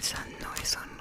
Esta bolsa no es